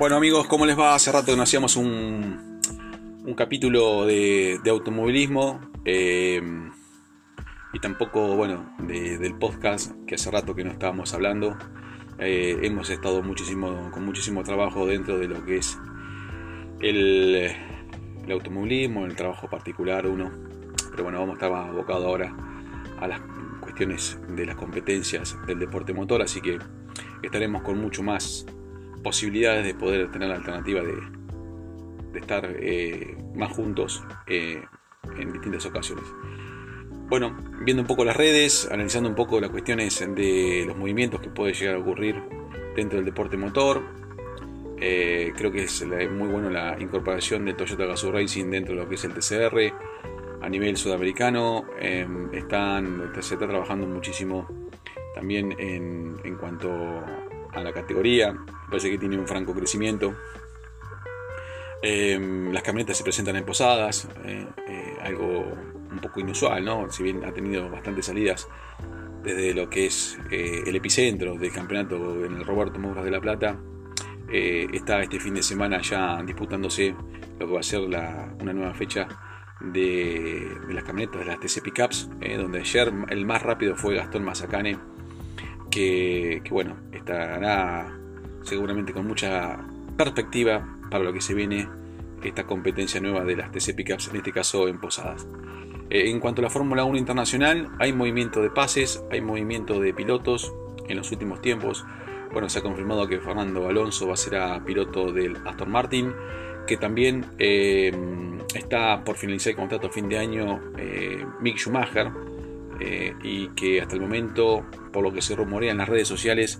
Bueno amigos, ¿cómo les va? Hace rato que no hacíamos un, un capítulo de, automovilismo eh, y tampoco, bueno, del podcast que hace rato que no estábamos hablando. Eh, hemos estado muchísimo, con muchísimo trabajo dentro de lo que es el, el automovilismo, el trabajo particular uno. Pero bueno, vamos a estar abocados ahora a las cuestiones de las competencias del deporte motor, así que estaremos con mucho más posibilidades de poder tener la alternativa de, estar eh, más juntos eh, en distintas ocasiones. Bueno, viendo un poco las redes, analizando un poco las cuestiones de los movimientos que puede llegar a ocurrir dentro del deporte motor, eh, creo que es muy bueno la incorporación de Toyota Gazoo Racing dentro de lo que es el TCR. A nivel sudamericano están, se está trabajando muchísimo también en, en cuanto a la categoría. Parece que tiene un franco crecimiento. Em, las camionetas se presentan en posadas, eh, eh, algo un poco inusual, ¿no? Si bien ha tenido bastantes salidas desde lo que es eh, el epicentro del campeonato en el Roberto Mouras de la Plata, está este fin de semana ya disputándose lo que va a ser una nueva fecha de, las camionetas de las TC Pickups, donde ayer el más rápido fue Gastón Mazacane que, bueno, estará seguramente con mucha perspectiva para lo que se viene esta competencia nueva de las TC Pickups, en este caso en Posadas. Eh, en cuanto a la Fórmula 1 internacional, hay movimiento de pases, hay movimiento de pilotos en los últimos tiempos. Bueno, se ha confirmado que Fernando Alonso va a ser piloto del Aston Martin, que también eh, está por finalizar el contrato a fin de año eh, Mick Schumacher, eh, y que hasta el momento, por lo que se rumorea en las redes sociales,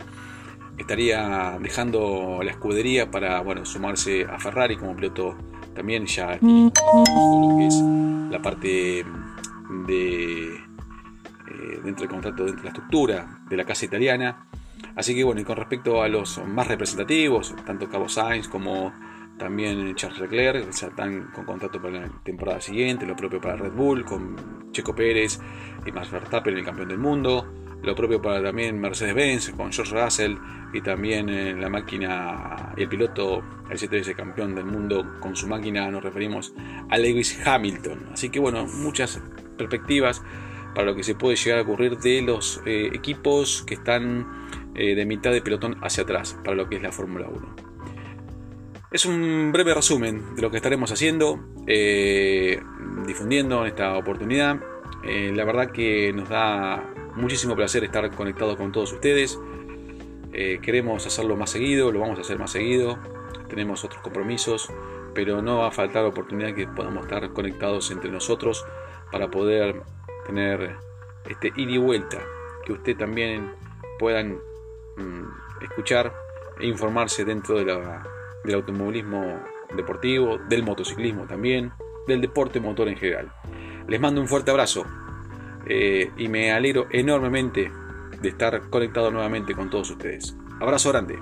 estaría dejando la escudería para bueno, sumarse a Ferrari como piloto también ya lo que es la parte de eh, dentro del contrato, dentro de la estructura de la casa italiana. Así que bueno, y con respecto a los más representativos, tanto Cabo Sainz como también Charles Leclerc, ya están con contrato para la temporada siguiente, lo propio para Red Bull, con Checo Pérez y Max Verstappen, el campeón del mundo, lo propio para también Mercedes-Benz, con George Russell y también eh, la máquina el piloto, el 7 campeón del mundo, con su máquina nos referimos a Lewis Hamilton. Así que bueno, muchas perspectivas para lo que se puede llegar a ocurrir de los eh, equipos que están eh, de mitad de pelotón hacia atrás para lo que es la Fórmula 1. Es un breve resumen de lo que estaremos haciendo, eh, difundiendo en esta oportunidad. Eh, la verdad que nos da muchísimo placer estar conectados con todos ustedes. Eh, queremos hacerlo más seguido, lo vamos a hacer más seguido. Tenemos otros compromisos, pero no va a faltar oportunidad que podamos estar conectados entre nosotros para poder tener este ida y vuelta, que usted también puedan mm, escuchar e informarse dentro de la del automovilismo deportivo, del motociclismo también, del deporte motor en general. Les mando un fuerte abrazo eh, y me alegro enormemente de estar conectado nuevamente con todos ustedes. Abrazo grande.